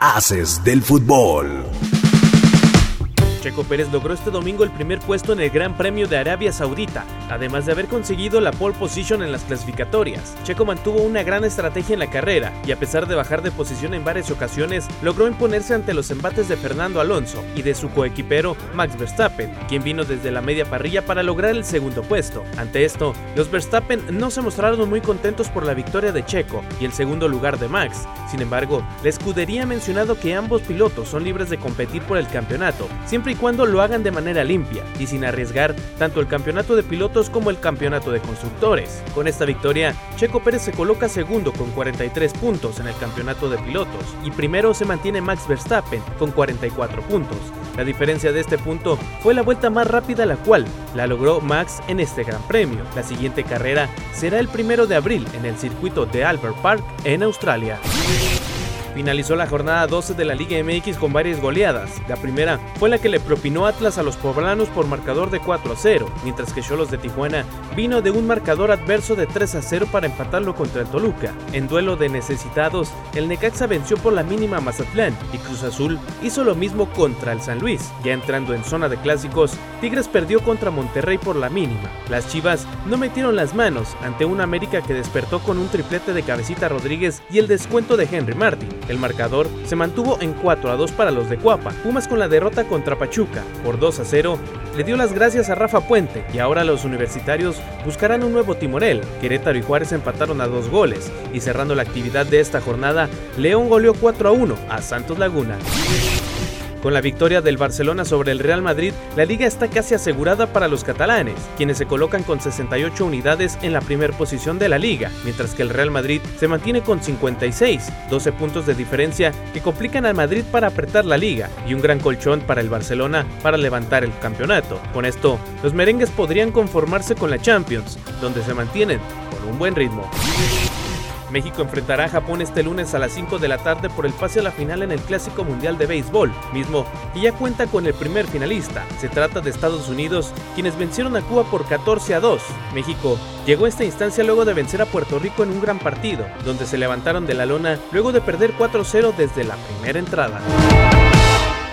Haces del fútbol. Checo Pérez logró este domingo el primer puesto en el Gran Premio de Arabia Saudita, además de haber conseguido la pole position en las clasificatorias. Checo mantuvo una gran estrategia en la carrera y a pesar de bajar de posición en varias ocasiones, logró imponerse ante los embates de Fernando Alonso y de su coequipero Max Verstappen, quien vino desde la media parrilla para lograr el segundo puesto. Ante esto, los Verstappen no se mostraron muy contentos por la victoria de Checo y el segundo lugar de Max. Sin embargo, la escudería ha mencionado que ambos pilotos son libres de competir por el campeonato, siempre y cuando lo hagan de manera limpia y sin arriesgar tanto el campeonato de pilotos como el campeonato de constructores. Con esta victoria, Checo Pérez se coloca segundo con 43 puntos en el campeonato de pilotos y primero se mantiene Max Verstappen con 44 puntos. La diferencia de este punto fue la vuelta más rápida la cual la logró Max en este Gran Premio. La siguiente carrera será el primero de abril en el circuito de Albert Park en Australia. Finalizó la jornada 12 de la Liga MX con varias goleadas. La primera fue la que le propinó Atlas a los poblanos por marcador de 4 a 0, mientras que Cholos de Tijuana vino de un marcador adverso de 3 a 0 para empatarlo contra el Toluca. En duelo de necesitados, el Necaxa venció por la mínima Mazatlán y Cruz Azul hizo lo mismo contra el San Luis. Ya entrando en zona de clásicos, Tigres perdió contra Monterrey por la mínima. Las Chivas no metieron las manos ante un América que despertó con un triplete de Cabecita Rodríguez y el descuento de Henry Martin. El marcador se mantuvo en 4 a 2 para los de Cuapa. Pumas con la derrota contra Pachuca por 2 a 0 le dio las gracias a Rafa Puente y ahora los universitarios buscarán un nuevo timorel. Querétaro y Juárez empataron a dos goles y cerrando la actividad de esta jornada, León goleó 4 a 1 a Santos Laguna. Con la victoria del Barcelona sobre el Real Madrid, la liga está casi asegurada para los catalanes, quienes se colocan con 68 unidades en la primera posición de la liga, mientras que el Real Madrid se mantiene con 56, 12 puntos de diferencia que complican al Madrid para apretar la liga y un gran colchón para el Barcelona para levantar el campeonato. Con esto, los merengues podrían conformarse con la Champions, donde se mantienen con un buen ritmo. México enfrentará a Japón este lunes a las 5 de la tarde por el pase a la final en el Clásico Mundial de Béisbol, mismo que ya cuenta con el primer finalista. Se trata de Estados Unidos, quienes vencieron a Cuba por 14 a 2. México llegó a esta instancia luego de vencer a Puerto Rico en un gran partido, donde se levantaron de la lona luego de perder 4-0 desde la primera entrada.